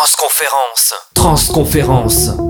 Transconférence. Transconférence.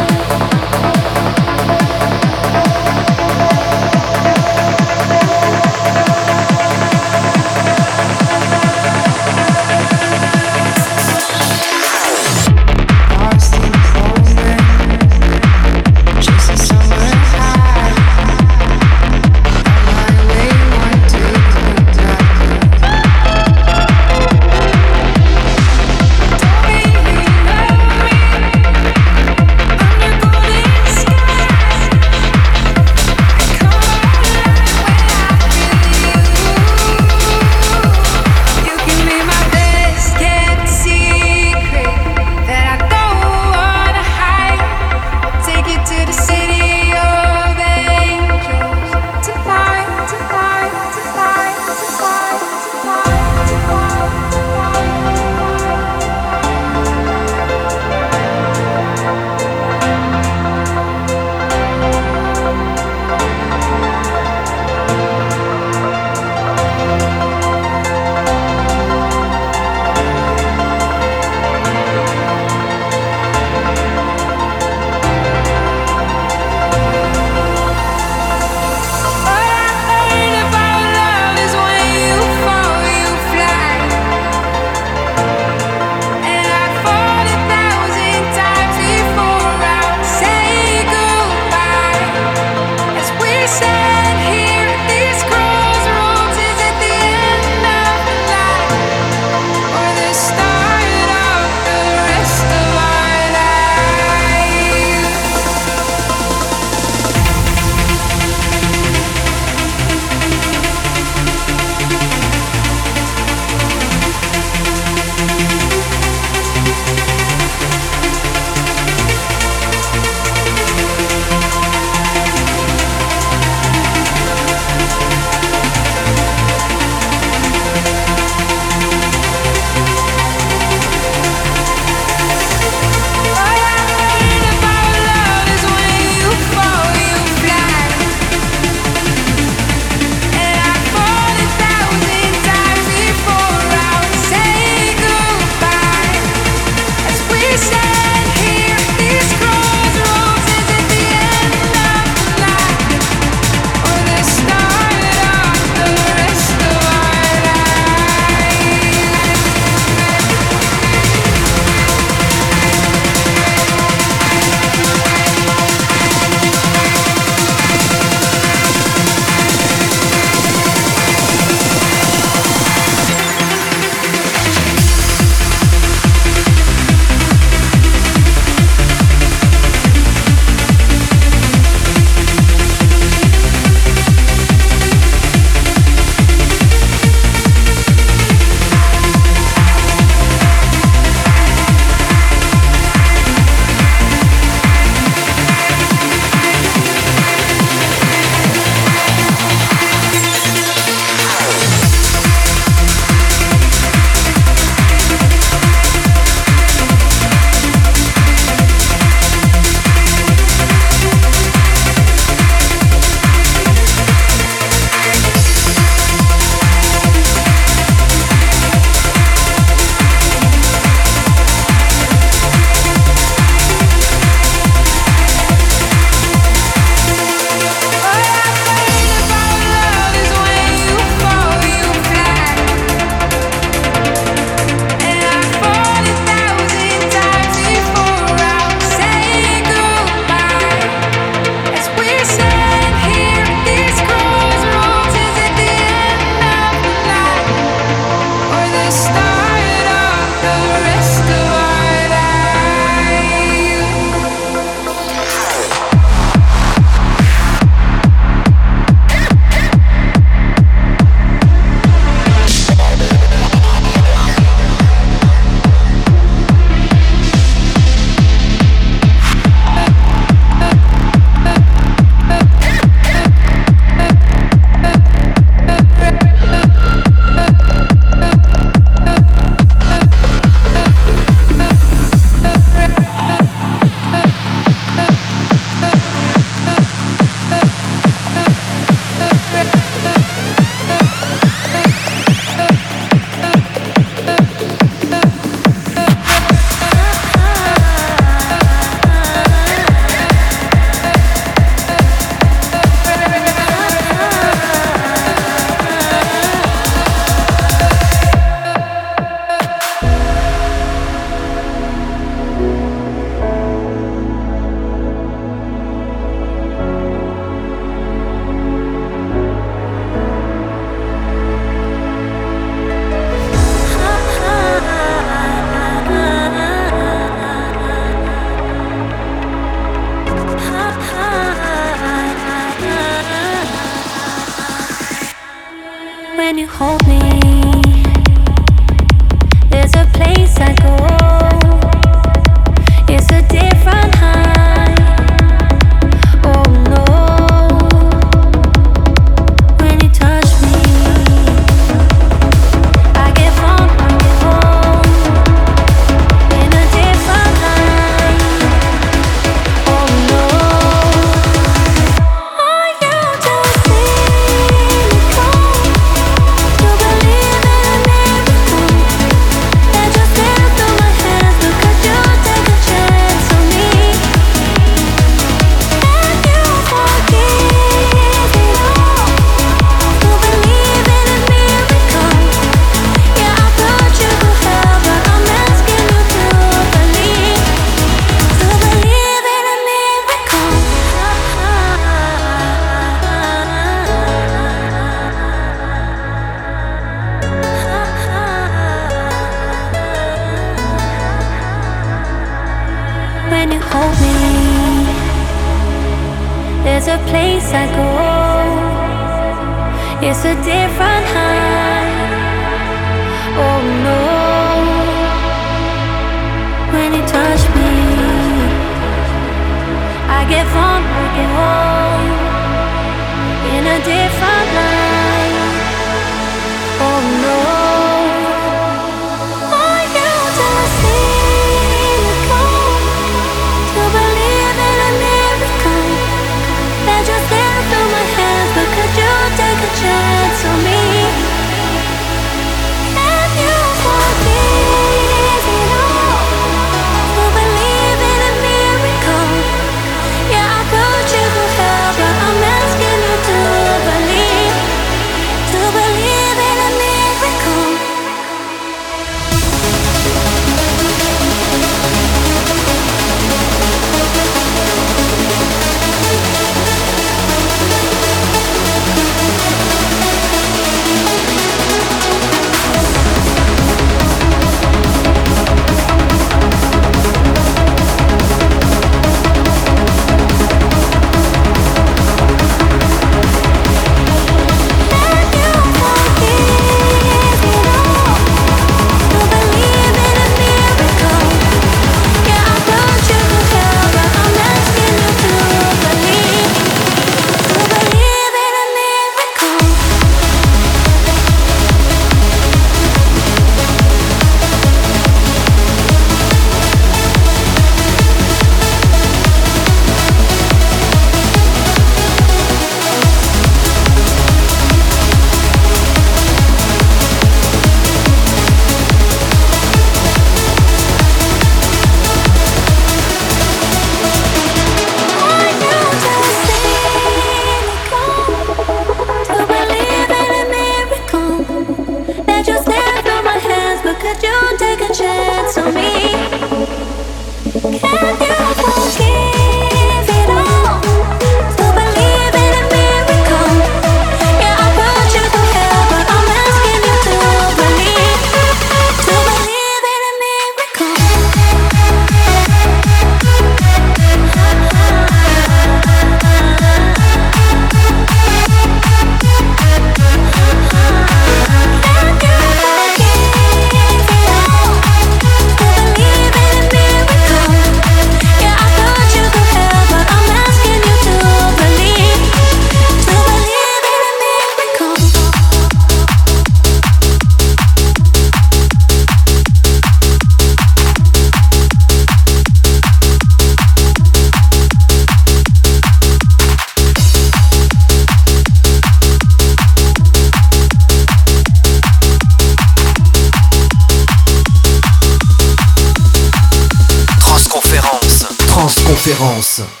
하우스.